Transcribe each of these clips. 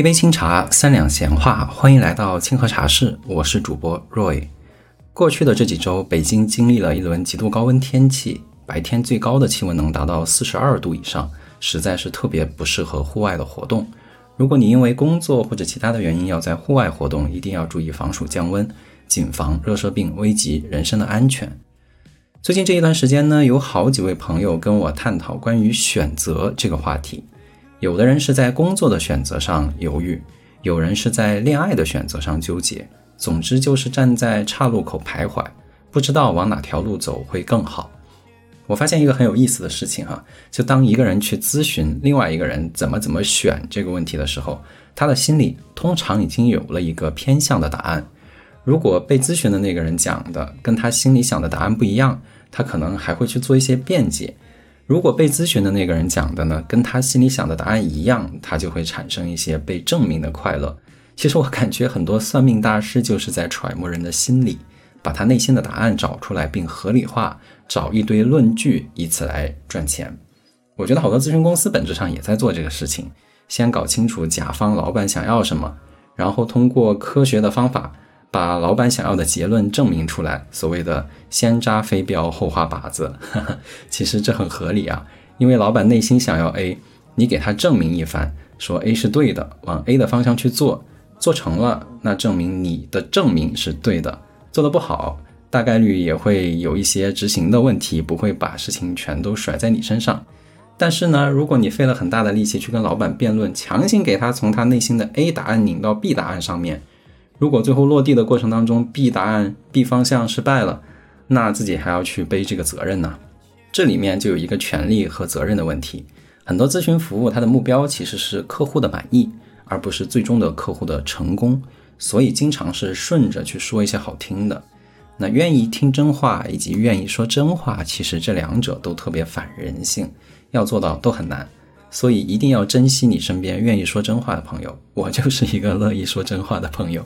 一杯清茶，三两闲话，欢迎来到清河茶室，我是主播 Roy。过去的这几周，北京经历了一轮极度高温天气，白天最高的气温能达到四十二度以上，实在是特别不适合户外的活动。如果你因为工作或者其他的原因要在户外活动，一定要注意防暑降温，谨防热射病危及人身的安全。最近这一段时间呢，有好几位朋友跟我探讨关于选择这个话题。有的人是在工作的选择上犹豫，有人是在恋爱的选择上纠结，总之就是站在岔路口徘徊，不知道往哪条路走会更好。我发现一个很有意思的事情哈，就当一个人去咨询另外一个人怎么怎么选这个问题的时候，他的心里通常已经有了一个偏向的答案。如果被咨询的那个人讲的跟他心里想的答案不一样，他可能还会去做一些辩解。如果被咨询的那个人讲的呢，跟他心里想的答案一样，他就会产生一些被证明的快乐。其实我感觉很多算命大师就是在揣摩人的心理，把他内心的答案找出来并合理化，找一堆论据，以此来赚钱。我觉得好多咨询公司本质上也在做这个事情，先搞清楚甲方老板想要什么，然后通过科学的方法。把老板想要的结论证明出来，所谓的先扎飞镖后画靶子，其实这很合理啊。因为老板内心想要 A，你给他证明一番，说 A 是对的，往 A 的方向去做，做成了，那证明你的证明是对的。做的不好，大概率也会有一些执行的问题，不会把事情全都甩在你身上。但是呢，如果你费了很大的力气去跟老板辩论，强行给他从他内心的 A 答案拧到 B 答案上面。如果最后落地的过程当中，B 答案 B 方向失败了，那自己还要去背这个责任呢？这里面就有一个权利和责任的问题。很多咨询服务它的目标其实是客户的满意，而不是最终的客户的成功，所以经常是顺着去说一些好听的。那愿意听真话以及愿意说真话，其实这两者都特别反人性，要做到都很难。所以一定要珍惜你身边愿意说真话的朋友。我就是一个乐意说真话的朋友。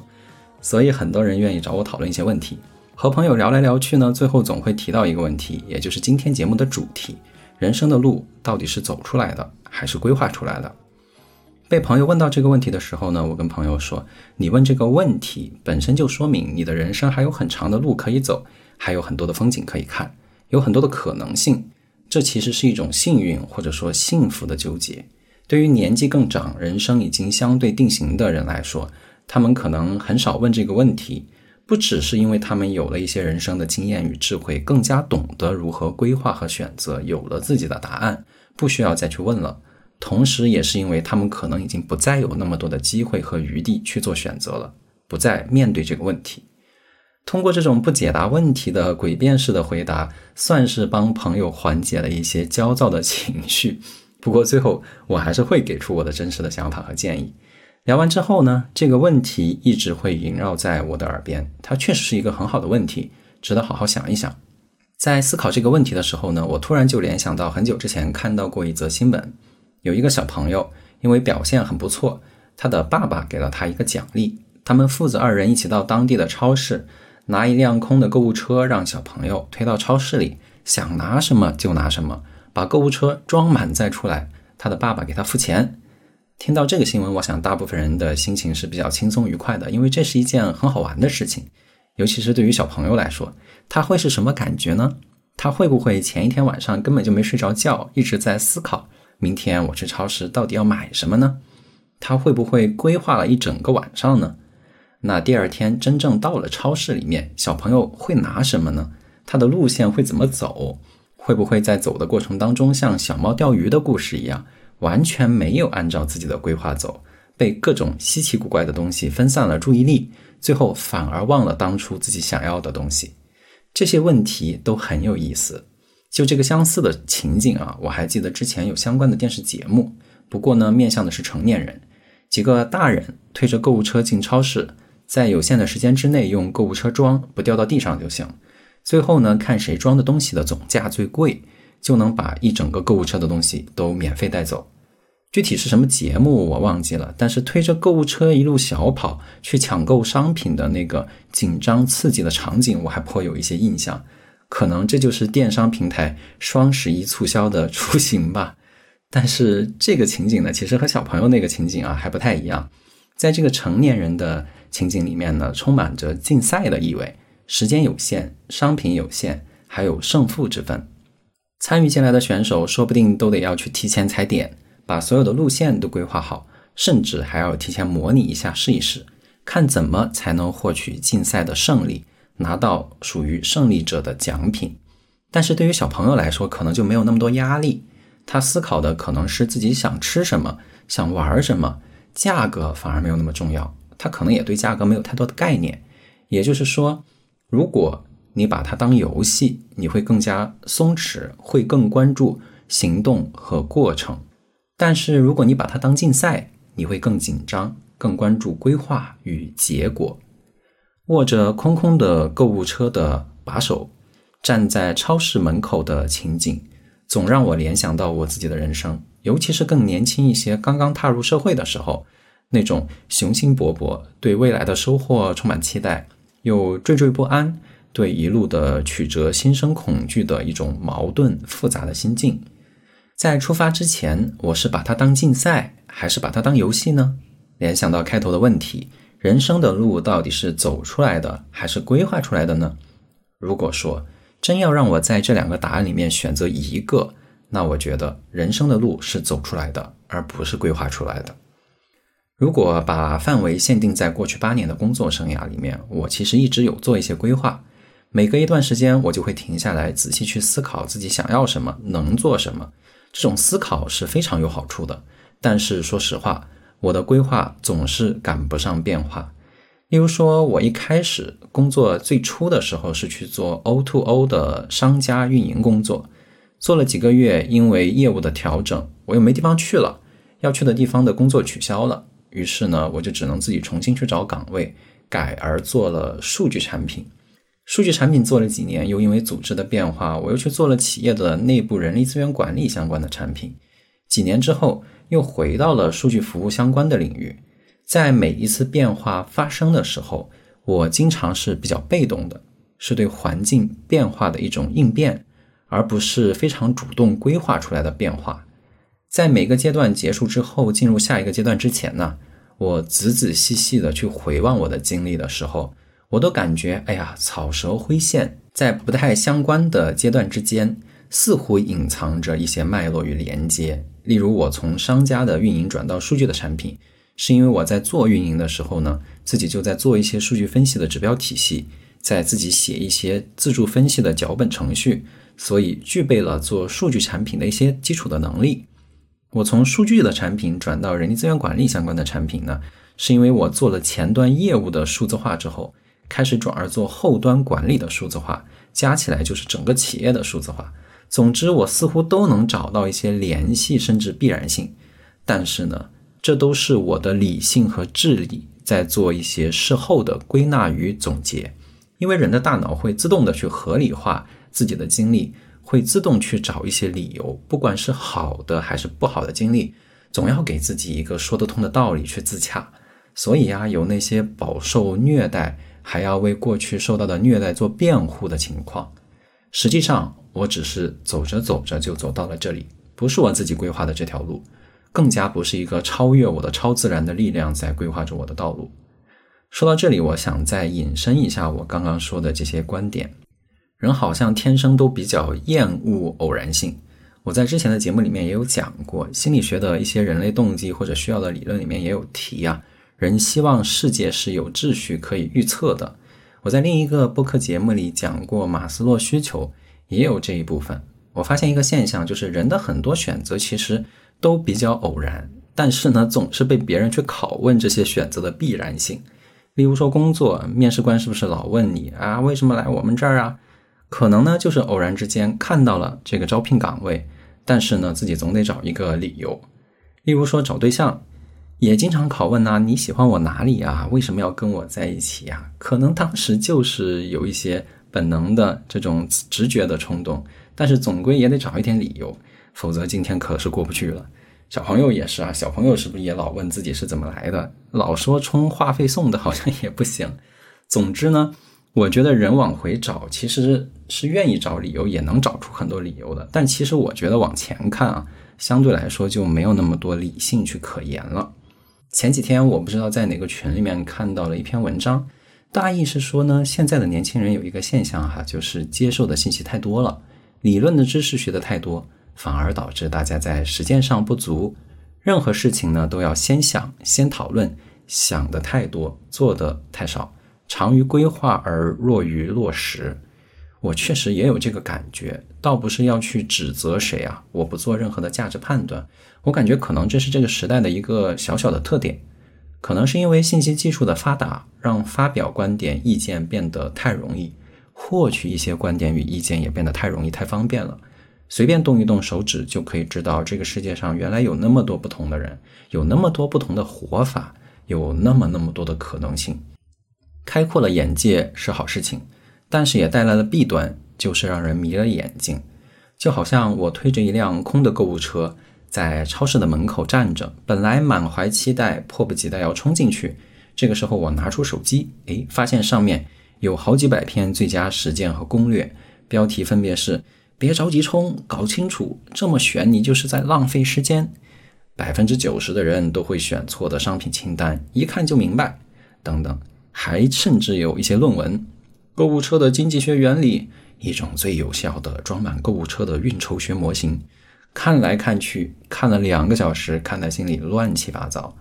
所以很多人愿意找我讨论一些问题，和朋友聊来聊去呢，最后总会提到一个问题，也就是今天节目的主题：人生的路到底是走出来的，还是规划出来的？被朋友问到这个问题的时候呢，我跟朋友说：“你问这个问题本身就说明你的人生还有很长的路可以走，还有很多的风景可以看，有很多的可能性。这其实是一种幸运或者说幸福的纠结。对于年纪更长、人生已经相对定型的人来说。”他们可能很少问这个问题，不只是因为他们有了一些人生的经验与智慧，更加懂得如何规划和选择，有了自己的答案，不需要再去问了。同时，也是因为他们可能已经不再有那么多的机会和余地去做选择了，不再面对这个问题。通过这种不解答问题的诡辩式的回答，算是帮朋友缓解了一些焦躁的情绪。不过最后，我还是会给出我的真实的想法和建议。聊完之后呢，这个问题一直会萦绕在我的耳边。它确实是一个很好的问题，值得好好想一想。在思考这个问题的时候呢，我突然就联想到很久之前看到过一则新闻，有一个小朋友因为表现很不错，他的爸爸给了他一个奖励。他们父子二人一起到当地的超市，拿一辆空的购物车，让小朋友推到超市里，想拿什么就拿什么，把购物车装满再出来。他的爸爸给他付钱。听到这个新闻，我想大部分人的心情是比较轻松愉快的，因为这是一件很好玩的事情。尤其是对于小朋友来说，他会是什么感觉呢？他会不会前一天晚上根本就没睡着觉，一直在思考明天我去超市到底要买什么呢？他会不会规划了一整个晚上呢？那第二天真正到了超市里面，小朋友会拿什么呢？他的路线会怎么走？会不会在走的过程当中像小猫钓鱼的故事一样？完全没有按照自己的规划走，被各种稀奇古怪的东西分散了注意力，最后反而忘了当初自己想要的东西。这些问题都很有意思。就这个相似的情景啊，我还记得之前有相关的电视节目，不过呢，面向的是成年人，几个大人推着购物车进超市，在有限的时间之内用购物车装，不掉到地上就行。最后呢，看谁装的东西的总价最贵。就能把一整个购物车的东西都免费带走。具体是什么节目我忘记了，但是推着购物车一路小跑去抢购商品的那个紧张刺激的场景，我还颇有一些印象。可能这就是电商平台双十一促销的雏形吧。但是这个情景呢，其实和小朋友那个情景啊还不太一样。在这个成年人的情景里面呢，充满着竞赛的意味，时间有限，商品有限，还有胜负之分。参与进来的选手说不定都得要去提前踩点，把所有的路线都规划好，甚至还要提前模拟一下试一试，看怎么才能获取竞赛的胜利，拿到属于胜利者的奖品。但是对于小朋友来说，可能就没有那么多压力。他思考的可能是自己想吃什么，想玩什么，价格反而没有那么重要。他可能也对价格没有太多的概念。也就是说，如果你把它当游戏，你会更加松弛，会更关注行动和过程；但是如果你把它当竞赛，你会更紧张，更关注规划与结果。握着空空的购物车的把手，站在超市门口的情景。总让我联想到我自己的人生，尤其是更年轻一些、刚刚踏入社会的时候，那种雄心勃勃、对未来的收获充满期待，又惴惴不安、对一路的曲折心生恐惧的一种矛盾复杂的心境。在出发之前，我是把它当竞赛，还是把它当游戏呢？联想到开头的问题：人生的路到底是走出来的，还是规划出来的呢？如果说，真要让我在这两个答案里面选择一个，那我觉得人生的路是走出来的，而不是规划出来的。如果把范围限定在过去八年的工作生涯里面，我其实一直有做一些规划。每隔一段时间，我就会停下来仔细去思考自己想要什么，能做什么。这种思考是非常有好处的。但是说实话，我的规划总是赶不上变化。例如说，我一开始工作最初的时候是去做 O to O 的商家运营工作，做了几个月，因为业务的调整，我又没地方去了，要去的地方的工作取消了，于是呢，我就只能自己重新去找岗位，改而做了数据产品。数据产品做了几年，又因为组织的变化，我又去做了企业的内部人力资源管理相关的产品。几年之后，又回到了数据服务相关的领域。在每一次变化发生的时候，我经常是比较被动的，是对环境变化的一种应变，而不是非常主动规划出来的变化。在每个阶段结束之后，进入下一个阶段之前呢，我仔仔细细的去回望我的经历的时候，我都感觉，哎呀，草蛇灰线，在不太相关的阶段之间，似乎隐藏着一些脉络与连接。例如，我从商家的运营转到数据的产品。是因为我在做运营的时候呢，自己就在做一些数据分析的指标体系，在自己写一些自助分析的脚本程序，所以具备了做数据产品的一些基础的能力。我从数据的产品转到人力资源管理相关的产品呢，是因为我做了前端业务的数字化之后，开始转而做后端管理的数字化，加起来就是整个企业的数字化。总之，我似乎都能找到一些联系，甚至必然性。但是呢？这都是我的理性和智力在做一些事后的归纳与总结，因为人的大脑会自动的去合理化自己的经历，会自动去找一些理由，不管是好的还是不好的经历，总要给自己一个说得通的道理去自洽。所以呀，有那些饱受虐待还要为过去受到的虐待做辩护的情况，实际上我只是走着走着就走到了这里，不是我自己规划的这条路。更加不是一个超越我的超自然的力量在规划着我的道路。说到这里，我想再引申一下我刚刚说的这些观点。人好像天生都比较厌恶偶然性。我在之前的节目里面也有讲过，心理学的一些人类动机或者需要的理论里面也有提啊。人希望世界是有秩序可以预测的。我在另一个播客节目里讲过马斯洛需求，也有这一部分。我发现一个现象，就是人的很多选择其实。都比较偶然，但是呢，总是被别人去拷问这些选择的必然性。例如说工作，面试官是不是老问你啊，为什么来我们这儿啊？可能呢，就是偶然之间看到了这个招聘岗位，但是呢，自己总得找一个理由。例如说找对象，也经常拷问呐，你喜欢我哪里啊？为什么要跟我在一起呀？可能当时就是有一些本能的这种直觉的冲动，但是总归也得找一点理由。否则今天可是过不去了。小朋友也是啊，小朋友是不是也老问自己是怎么来的？老说充话费送的，好像也不行。总之呢，我觉得人往回找，其实是愿意找理由，也能找出很多理由的。但其实我觉得往前看啊，相对来说就没有那么多理性去可言了。前几天我不知道在哪个群里面看到了一篇文章，大意是说呢，现在的年轻人有一个现象哈，就是接受的信息太多了，理论的知识学的太多，反而导致大家在实践上不足。任何事情呢，都要先想，先讨论，想的太多，做的太少。长于规划而弱于落实，我确实也有这个感觉，倒不是要去指责谁啊，我不做任何的价值判断，我感觉可能这是这个时代的一个小小的特点，可能是因为信息技术的发达，让发表观点意见变得太容易，获取一些观点与意见也变得太容易太方便了，随便动一动手指就可以知道这个世界上原来有那么多不同的人，有那么多不同的活法，有那么那么多的可能性。开阔了眼界是好事情，但是也带来了弊端，就是让人迷了眼睛。就好像我推着一辆空的购物车，在超市的门口站着，本来满怀期待，迫不及待要冲进去。这个时候，我拿出手机，哎，发现上面有好几百篇最佳实践和攻略，标题分别是“别着急冲，搞清楚，这么选你就是在浪费时间”，“百分之九十的人都会选错的商品清单，一看就明白”等等。还甚至有一些论文，购物车的经济学原理，一种最有效的装满购物车的运筹学模型。看来看去，看了两个小时，看得心里乱七八糟。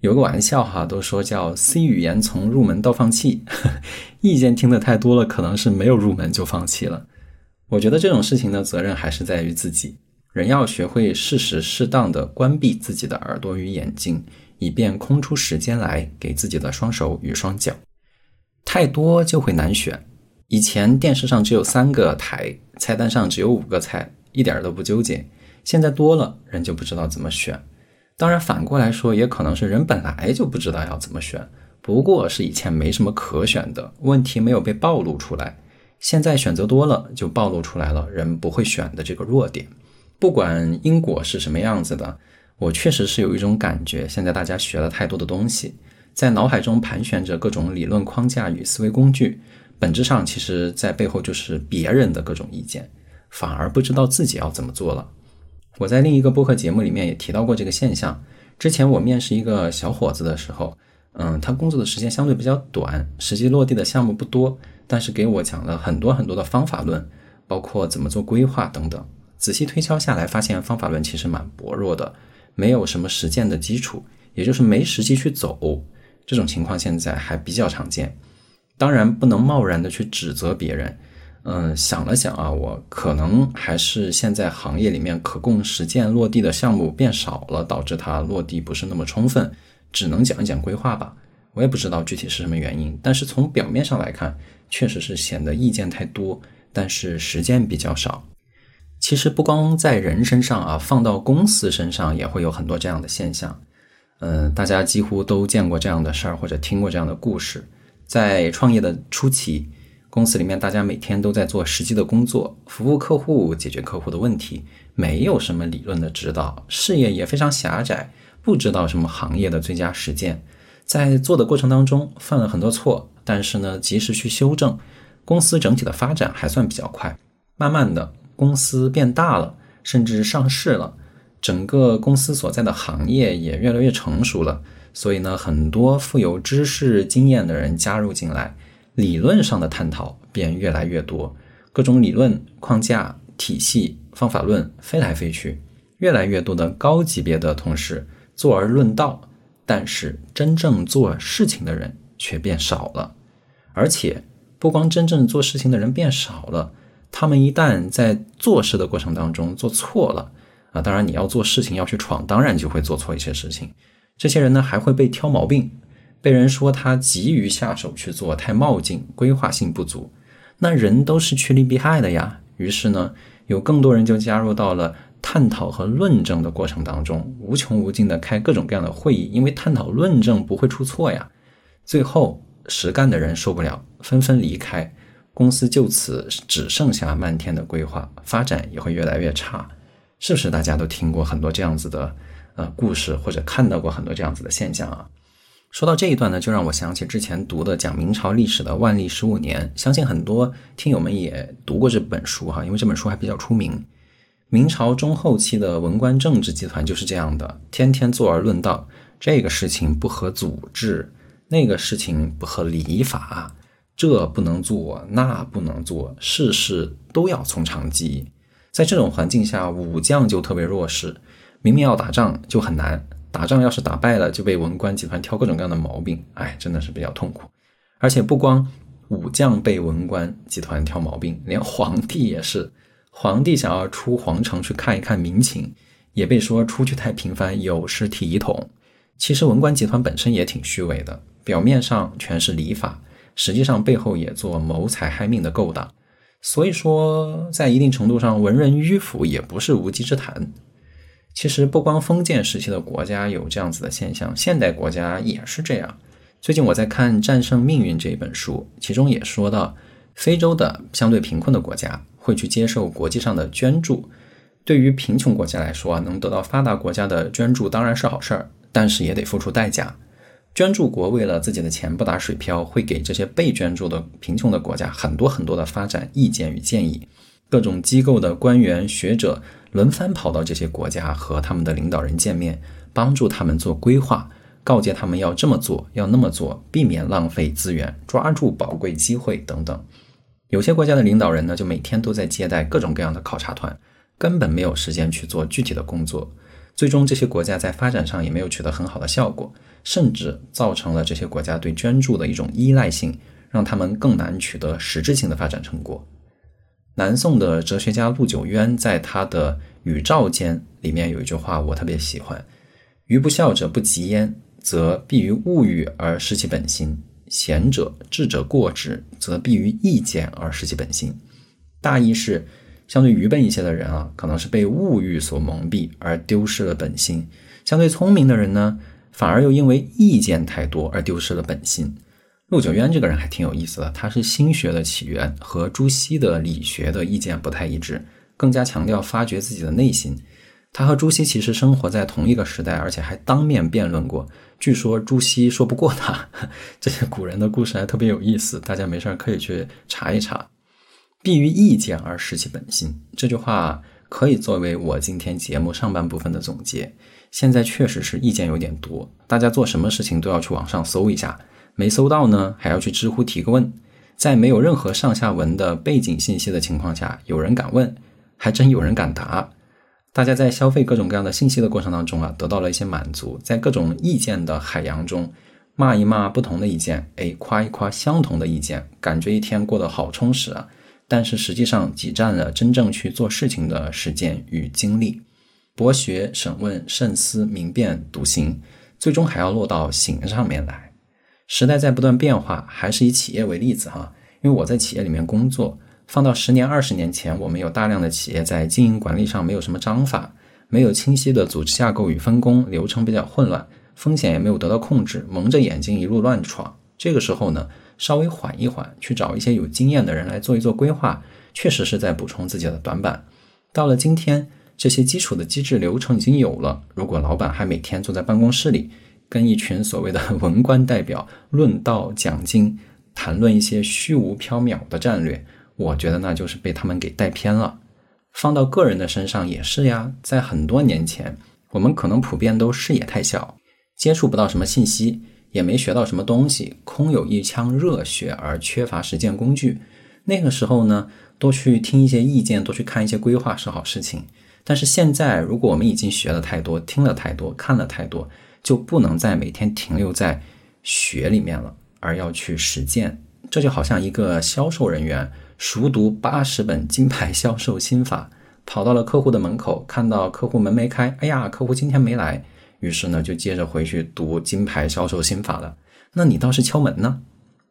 有个玩笑哈，都说叫 C 语言从入门到放弃，意见听得太多了，可能是没有入门就放弃了。我觉得这种事情的，责任还是在于自己。人要学会适时适当的关闭自己的耳朵与眼睛。以便空出时间来给自己的双手与双脚，太多就会难选。以前电视上只有三个台，菜单上只有五个菜，一点都不纠结。现在多了，人就不知道怎么选。当然，反过来说，也可能是人本来就不知道要怎么选，不过是以前没什么可选的，问题没有被暴露出来。现在选择多了，就暴露出来了人不会选的这个弱点。不管因果是什么样子的。我确实是有一种感觉，现在大家学了太多的东西，在脑海中盘旋着各种理论框架与思维工具，本质上其实在背后就是别人的各种意见，反而不知道自己要怎么做了。我在另一个播客节目里面也提到过这个现象。之前我面试一个小伙子的时候，嗯，他工作的时间相对比较短，实际落地的项目不多，但是给我讲了很多很多的方法论，包括怎么做规划等等。仔细推敲下来，发现方法论其实蛮薄弱的。没有什么实践的基础，也就是没实际去走，这种情况现在还比较常见。当然不能贸然的去指责别人。嗯，想了想啊，我可能还是现在行业里面可供实践落地的项目变少了，导致它落地不是那么充分，只能讲一讲规划吧。我也不知道具体是什么原因，但是从表面上来看，确实是显得意见太多，但是实践比较少。其实不光在人身上啊，放到公司身上也会有很多这样的现象。嗯，大家几乎都见过这样的事儿，或者听过这样的故事。在创业的初期，公司里面大家每天都在做实际的工作，服务客户，解决客户的问题，没有什么理论的指导，视野也非常狭窄，不知道什么行业的最佳实践。在做的过程当中犯了很多错，但是呢，及时去修正，公司整体的发展还算比较快，慢慢的。公司变大了，甚至上市了，整个公司所在的行业也越来越成熟了。所以呢，很多富有知识经验的人加入进来，理论上的探讨便越来越多，各种理论框架、体系、方法论飞来飞去，越来越多的高级别的同事坐而论道，但是真正做事情的人却变少了。而且，不光真正做事情的人变少了。他们一旦在做事的过程当中做错了啊，当然你要做事情要去闯，当然就会做错一些事情。这些人呢还会被挑毛病，被人说他急于下手去做，太冒进，规划性不足。那人都是趋利避害的呀。于是呢，有更多人就加入到了探讨和论证的过程当中，无穷无尽的开各种各样的会议，因为探讨论证不会出错呀。最后实干的人受不了，纷纷离开。公司就此只剩下漫天的规划，发展也会越来越差，是不是？大家都听过很多这样子的呃故事，或者看到过很多这样子的现象啊？说到这一段呢，就让我想起之前读的讲明朝历史的《万历十五年》，相信很多听友们也读过这本书哈，因为这本书还比较出名。明朝中后期的文官政治集团就是这样的，天天坐而论道，这个事情不合组织，那个事情不合礼法，这不能做，那不能做，事事都要从长计议。在这种环境下，武将就特别弱势，明明要打仗就很难。打仗要是打败了，就被文官集团挑各种各样的毛病，哎，真的是比较痛苦。而且不光武将被文官集团挑毛病，连皇帝也是。皇帝想要出皇城去看一看民情，也被说出去太频繁，有失体统。其实文官集团本身也挺虚伪的，表面上全是礼法，实际上背后也做谋财害命的勾当。所以说，在一定程度上，文人迂腐也不是无稽之谈。其实不光封建时期的国家有这样子的现象，现代国家也是这样。最近我在看《战胜命运》这一本书，其中也说到，非洲的相对贫困的国家会去接受国际上的捐助。对于贫穷国家来说，能得到发达国家的捐助当然是好事儿，但是也得付出代价。捐助国为了自己的钱不打水漂，会给这些被捐助的贫穷的国家很多很多的发展意见与建议。各种机构的官员学者。轮番跑到这些国家和他们的领导人见面，帮助他们做规划，告诫他们要这么做，要那么做，避免浪费资源，抓住宝贵机会等等。有些国家的领导人呢，就每天都在接待各种各样的考察团，根本没有时间去做具体的工作。最终，这些国家在发展上也没有取得很好的效果，甚至造成了这些国家对捐助的一种依赖性，让他们更难取得实质性的发展成果。南宋的哲学家陆九渊在他的《与赵间》里面有一句话，我特别喜欢：“愚不孝者不及焉，则必于物欲而失其本心；贤者智者过之，则必于意见而失其本心。”大意是，相对愚笨一些的人啊，可能是被物欲所蒙蔽而丢失了本心；相对聪明的人呢，反而又因为意见太多而丢失了本心。陆九渊这个人还挺有意思的，他是心学的起源，和朱熹的理学的意见不太一致，更加强调发掘自己的内心。他和朱熹其实生活在同一个时代，而且还当面辩论过。据说朱熹说不过他，这些古人的故事还特别有意思，大家没事可以去查一查。必于意见而失其本心，这句话可以作为我今天节目上半部分的总结。现在确实是意见有点多，大家做什么事情都要去网上搜一下。没搜到呢，还要去知乎提个问，在没有任何上下文的背景信息的情况下，有人敢问，还真有人敢答。大家在消费各种各样的信息的过程当中啊，得到了一些满足，在各种意见的海洋中，骂一骂不同的意见，哎，夸一夸相同的意见，感觉一天过得好充实啊。但是实际上挤占了真正去做事情的时间与精力，博学、审问、慎思、明辨、笃行，最终还要落到行上面来。时代在不断变化，还是以企业为例子哈，因为我在企业里面工作，放到十年、二十年前，我们有大量的企业在经营管理上没有什么章法，没有清晰的组织架构与分工，流程比较混乱，风险也没有得到控制，蒙着眼睛一路乱闯。这个时候呢，稍微缓一缓，去找一些有经验的人来做一做规划，确实是在补充自己的短板。到了今天，这些基础的机制流程已经有了，如果老板还每天坐在办公室里，跟一群所谓的 文官代表论道讲经，谈论一些虚无缥缈的战略，我觉得那就是被他们给带偏了。放到个人的身上也是呀，在很多年前，我们可能普遍都视野太小，接触不到什么信息，也没学到什么东西，空有一腔热血而缺乏实践工具。那个时候呢，多去听一些意见，多去看一些规划是好事情。但是现在，如果我们已经学了太多，听了太多，看了太多，就不能再每天停留在学里面了，而要去实践。这就好像一个销售人员熟读八十本金牌销售心法，跑到了客户的门口，看到客户门没开，哎呀，客户今天没来，于是呢就接着回去读金牌销售心法了。那你倒是敲门呢，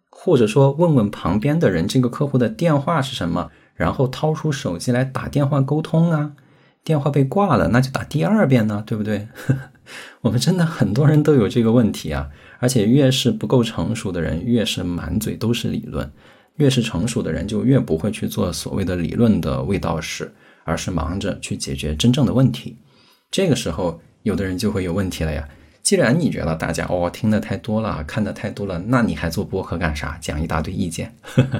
或者说问问旁边的人这个客户的电话是什么，然后掏出手机来打电话沟通啊。电话被挂了，那就打第二遍呢，对不对？我们真的很多人都有这个问题啊，而且越是不够成熟的人，越是满嘴都是理论；越是成熟的人，就越不会去做所谓的理论的味道士，而是忙着去解决真正的问题。这个时候，有的人就会有问题了呀。既然你觉得大家哦听的太多了，看的太多了，那你还做播客干啥？讲一大堆意见，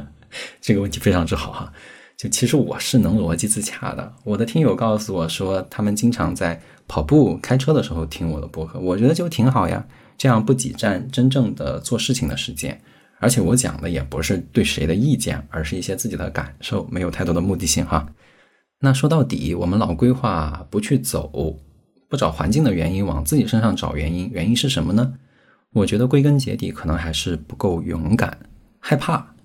这个问题非常之好哈。就其实我是能逻辑自洽的。我的听友告诉我说，他们经常在跑步、开车的时候听我的播客，我觉得就挺好呀。这样不挤占真正的做事情的时间，而且我讲的也不是对谁的意见，而是一些自己的感受，没有太多的目的性哈。那说到底，我们老规划不去走，不找环境的原因，往自己身上找原因，原因是什么呢？我觉得归根结底，可能还是不够勇敢，害怕，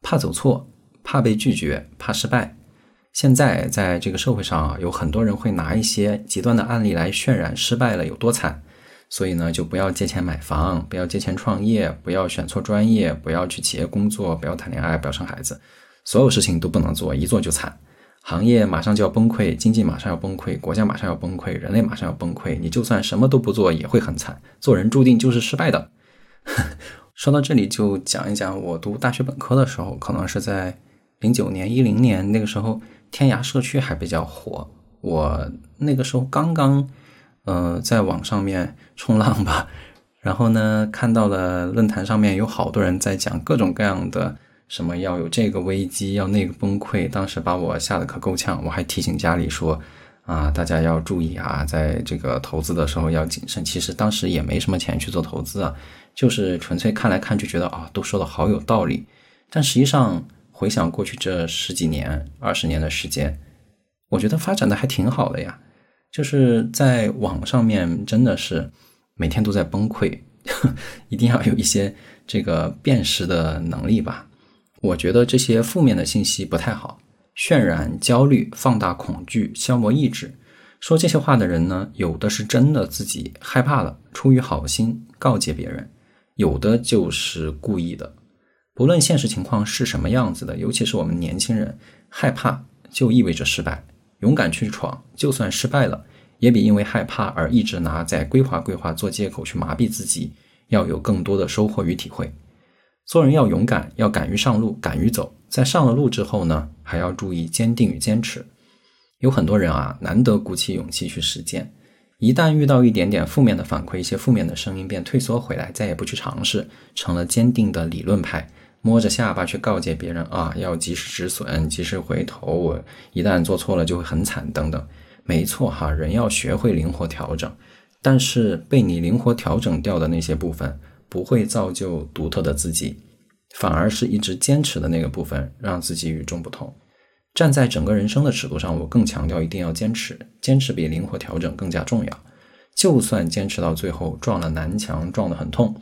怕走错。怕被拒绝，怕失败。现在在这个社会上啊，有很多人会拿一些极端的案例来渲染失败了有多惨。所以呢，就不要借钱买房，不要借钱创业，不要选错专业，不要去企业工作，不要谈恋爱，不要生孩子，所有事情都不能做，一做就惨。行业马上就要崩溃，经济马上要崩溃，国家马上要崩溃，人类马上要崩溃。你就算什么都不做，也会很惨。做人注定就是失败的。说到这里，就讲一讲我读大学本科的时候，可能是在。零九年、一零年那个时候，天涯社区还比较火。我那个时候刚刚，呃，在网上面冲浪吧，然后呢，看到了论坛上面有好多人在讲各种各样的什么要有这个危机，要那个崩溃。当时把我吓得可够呛，我还提醒家里说啊，大家要注意啊，在这个投资的时候要谨慎。其实当时也没什么钱去做投资啊，就是纯粹看来看去觉得啊，都说的好有道理，但实际上。回想过去这十几年、二十年的时间，我觉得发展的还挺好的呀。就是在网上面，真的是每天都在崩溃，一定要有一些这个辨识的能力吧。我觉得这些负面的信息不太好，渲染焦虑、放大恐惧、消磨意志。说这些话的人呢，有的是真的自己害怕了，出于好心告诫别人；有的就是故意的。不论现实情况是什么样子的，尤其是我们年轻人，害怕就意味着失败。勇敢去闯，就算失败了，也比因为害怕而一直拿在规划规划做借口去麻痹自己，要有更多的收获与体会。做人要勇敢，要敢于上路，敢于走。在上了路之后呢，还要注意坚定与坚持。有很多人啊，难得鼓起勇气去实践，一旦遇到一点点负面的反馈，一些负面的声音，便退缩回来，再也不去尝试，成了坚定的理论派。摸着下巴去告诫别人啊，要及时止损，及时回头。我一旦做错了就会很惨，等等。没错哈，人要学会灵活调整，但是被你灵活调整掉的那些部分，不会造就独特的自己，反而是一直坚持的那个部分，让自己与众不同。站在整个人生的尺度上，我更强调一定要坚持，坚持比灵活调整更加重要。就算坚持到最后撞了南墙，撞得很痛。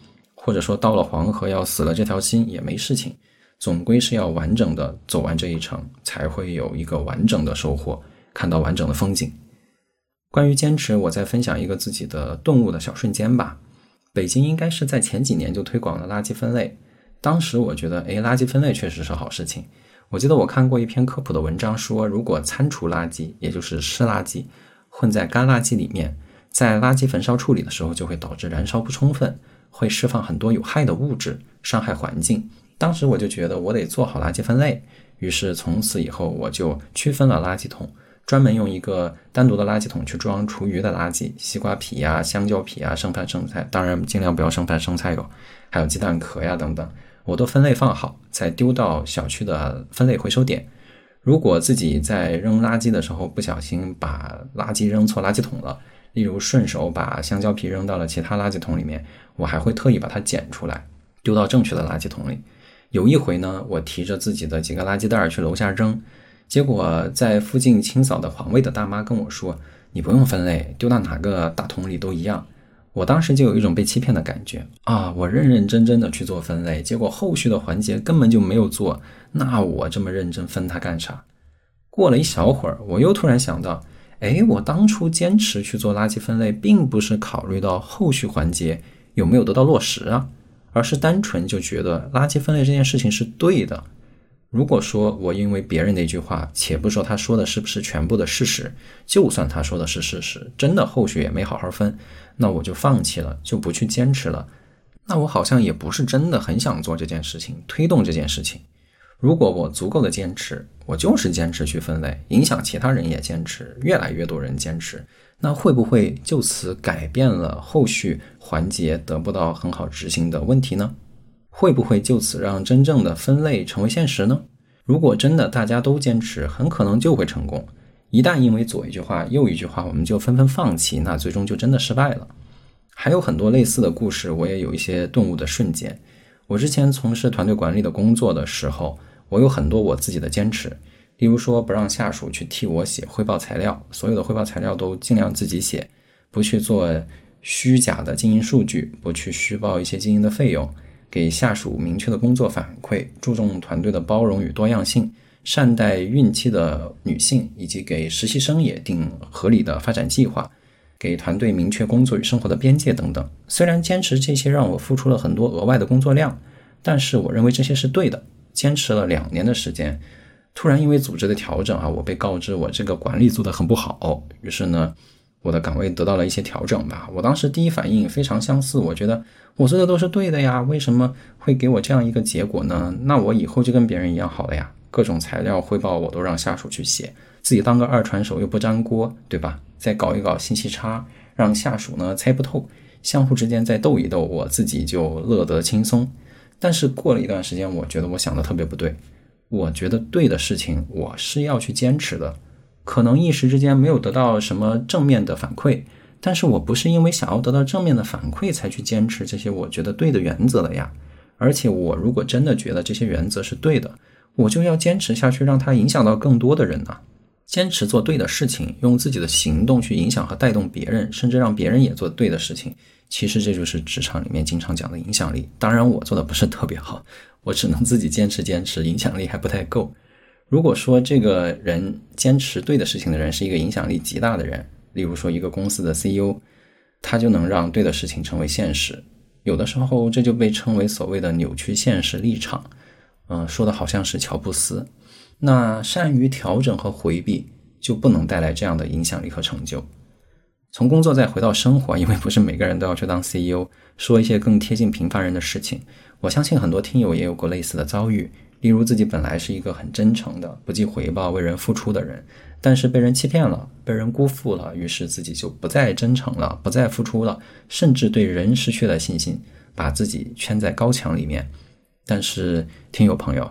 或者说到了黄河要死了这条心也没事情，总归是要完整的走完这一程，才会有一个完整的收获，看到完整的风景。关于坚持，我再分享一个自己的顿悟的小瞬间吧。北京应该是在前几年就推广了垃圾分类，当时我觉得，哎，垃圾分类确实是好事情。我记得我看过一篇科普的文章，说如果餐厨垃圾，也就是湿垃圾，混在干垃圾里面，在垃圾焚烧处理的时候，就会导致燃烧不充分。会释放很多有害的物质，伤害环境。当时我就觉得我得做好垃圾分类，于是从此以后我就区分了垃圾桶，专门用一个单独的垃圾桶去装厨余的垃圾，西瓜皮呀、香蕉皮啊、剩饭剩菜，当然尽量不要剩饭剩菜哟，还有鸡蛋壳呀等等，我都分类放好，再丢到小区的分类回收点。如果自己在扔垃圾的时候不小心把垃圾扔错垃圾桶了，例如顺手把香蕉皮扔到了其他垃圾桶里面，我还会特意把它捡出来，丢到正确的垃圾桶里。有一回呢，我提着自己的几个垃圾袋去楼下扔，结果在附近清扫的环卫的大妈跟我说：“你不用分类，丢到哪个大桶里都一样。”我当时就有一种被欺骗的感觉啊！我认认真真的去做分类，结果后续的环节根本就没有做，那我这么认真分它干啥？过了一小会儿，我又突然想到。哎，我当初坚持去做垃圾分类，并不是考虑到后续环节有没有得到落实啊，而是单纯就觉得垃圾分类这件事情是对的。如果说我因为别人的一句话，且不说他说的是不是全部的事实，就算他说的是事实，真的后续也没好好分，那我就放弃了，就不去坚持了。那我好像也不是真的很想做这件事情，推动这件事情。如果我足够的坚持，我就是坚持去分类，影响其他人也坚持，越来越多人坚持，那会不会就此改变了后续环节得不到很好执行的问题呢？会不会就此让真正的分类成为现实呢？如果真的大家都坚持，很可能就会成功。一旦因为左一句话右一句话，我们就纷纷放弃，那最终就真的失败了。还有很多类似的故事，我也有一些顿悟的瞬间。我之前从事团队管理的工作的时候，我有很多我自己的坚持，例如说不让下属去替我写汇报材料，所有的汇报材料都尽量自己写，不去做虚假的经营数据，不去虚报一些经营的费用，给下属明确的工作反馈，注重团队的包容与多样性。善待孕期的女性，以及给实习生也定合理的发展计划，给团队明确工作与生活的边界等等。虽然坚持这些让我付出了很多额外的工作量，但是我认为这些是对的。坚持了两年的时间，突然因为组织的调整啊，我被告知我这个管理做得很不好，于是呢，我的岗位得到了一些调整吧。我当时第一反应非常相似，我觉得我做的都是对的呀，为什么会给我这样一个结果呢？那我以后就跟别人一样好了呀。各种材料汇报我都让下属去写，自己当个二传手又不粘锅，对吧？再搞一搞信息差，让下属呢猜不透，相互之间再斗一斗，我自己就乐得轻松。但是过了一段时间，我觉得我想的特别不对。我觉得对的事情，我是要去坚持的。可能一时之间没有得到什么正面的反馈，但是我不是因为想要得到正面的反馈才去坚持这些我觉得对的原则的呀。而且我如果真的觉得这些原则是对的，我就要坚持下去，让它影响到更多的人呢。坚持做对的事情，用自己的行动去影响和带动别人，甚至让别人也做对的事情。其实这就是职场里面经常讲的影响力。当然，我做的不是特别好，我只能自己坚持坚持，影响力还不太够。如果说这个人坚持对的事情的人是一个影响力极大的人，例如说一个公司的 CEO，他就能让对的事情成为现实。有的时候，这就被称为所谓的扭曲现实立场。嗯，说的好像是乔布斯。那善于调整和回避，就不能带来这样的影响力和成就。从工作再回到生活，因为不是每个人都要去当 CEO，说一些更贴近平凡人的事情。我相信很多听友也有过类似的遭遇，例如自己本来是一个很真诚的、不计回报、为人付出的人，但是被人欺骗了，被人辜负了，于是自己就不再真诚了，不再付出了，甚至对人失去了信心，把自己圈在高墙里面。但是，听友朋友，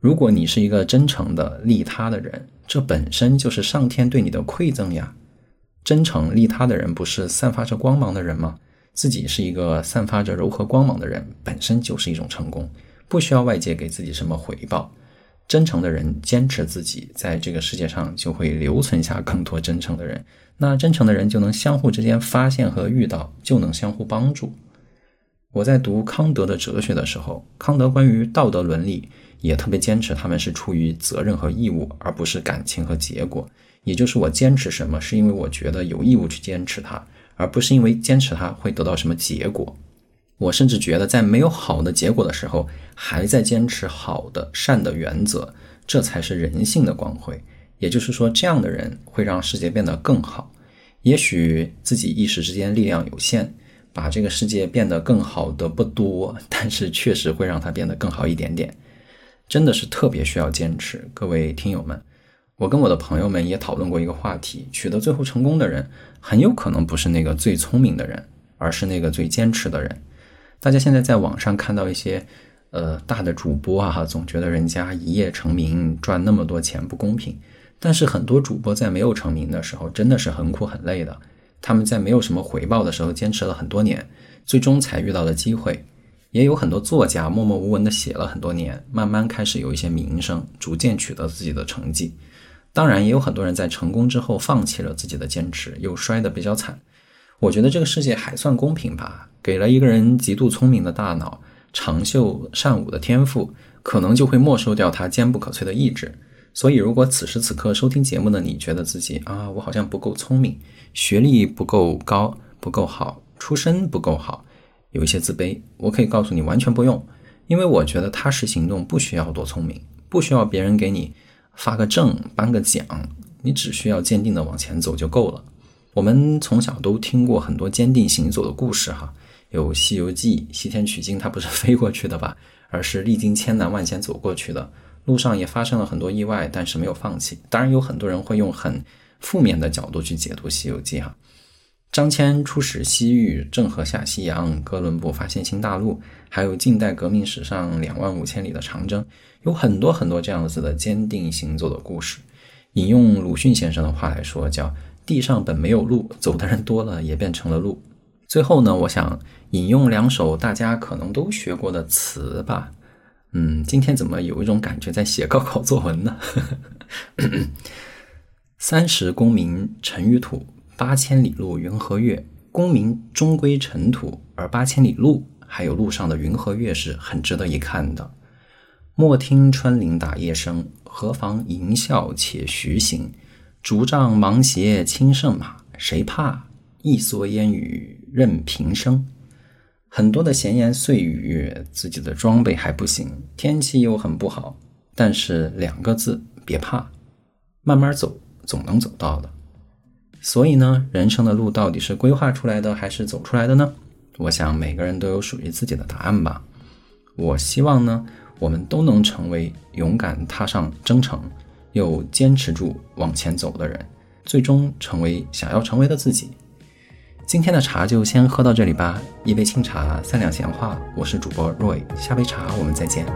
如果你是一个真诚的利他的人，这本身就是上天对你的馈赠呀。真诚利他的人不是散发着光芒的人吗？自己是一个散发着柔和光芒的人，本身就是一种成功，不需要外界给自己什么回报。真诚的人坚持自己，在这个世界上就会留存下更多真诚的人。那真诚的人就能相互之间发现和遇到，就能相互帮助。我在读康德的哲学的时候，康德关于道德伦理也特别坚持，他们是出于责任和义务，而不是感情和结果。也就是我坚持什么，是因为我觉得有义务去坚持它，而不是因为坚持它会得到什么结果。我甚至觉得，在没有好的结果的时候，还在坚持好的善的原则，这才是人性的光辉。也就是说，这样的人会让世界变得更好。也许自己一时之间力量有限。把这个世界变得更好的不多，但是确实会让它变得更好一点点，真的是特别需要坚持。各位听友们，我跟我的朋友们也讨论过一个话题：取得最后成功的人，很有可能不是那个最聪明的人，而是那个最坚持的人。大家现在在网上看到一些呃大的主播啊，总觉得人家一夜成名赚那么多钱不公平，但是很多主播在没有成名的时候，真的是很苦很累的。他们在没有什么回报的时候坚持了很多年，最终才遇到了机会。也有很多作家默默无闻的写了很多年，慢慢开始有一些名声，逐渐取得自己的成绩。当然，也有很多人在成功之后放弃了自己的坚持，又摔得比较惨。我觉得这个世界还算公平吧，给了一个人极度聪明的大脑、长袖善舞的天赋，可能就会没收掉他坚不可摧的意志。所以，如果此时此刻收听节目的你觉得自己啊，我好像不够聪明，学历不够高，不够好，出身不够好，有一些自卑，我可以告诉你，完全不用，因为我觉得踏实行动不需要多聪明，不需要别人给你发个证、颁个奖，你只需要坚定的往前走就够了。我们从小都听过很多坚定行走的故事，哈，有《西游记》，西天取经，它不是 飞过去的吧，而是历经千难万险走过去的。路上也发生了很多意外，但是没有放弃。当然，有很多人会用很负面的角度去解读《西游记》哈。张骞出使西域，郑和下西洋，哥伦布发现新大陆，还有近代革命史上两万五千里的长征，有很多很多这样子的坚定行走的故事。引用鲁迅先生的话来说，叫“地上本没有路，走的人多了，也变成了路”。最后呢，我想引用两首大家可能都学过的词吧。嗯，今天怎么有一种感觉在写高考作文呢？三十功名尘与土。八千里路云和月，功名终归尘土，而八千里路还有路上的云和月是很值得一看的。莫听穿林打叶声，何妨吟啸且徐行。竹杖芒鞋轻胜马，谁怕？一蓑烟雨任平生。很多的闲言碎语，自己的装备还不行，天气又很不好，但是两个字，别怕，慢慢走，总能走到的。所以呢，人生的路到底是规划出来的还是走出来的呢？我想每个人都有属于自己的答案吧。我希望呢，我们都能成为勇敢踏上征程，又坚持住往前走的人，最终成为想要成为的自己。今天的茶就先喝到这里吧，一杯清茶，三两闲话。我是主播 Roy，下杯茶我们再见。